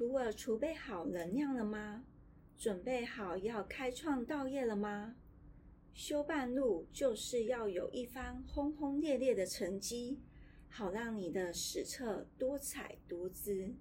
徒儿储备好能量了吗？准备好要开创道业了吗？修半路就是要有一番轰轰烈烈的成绩，好让你的史册多彩多姿。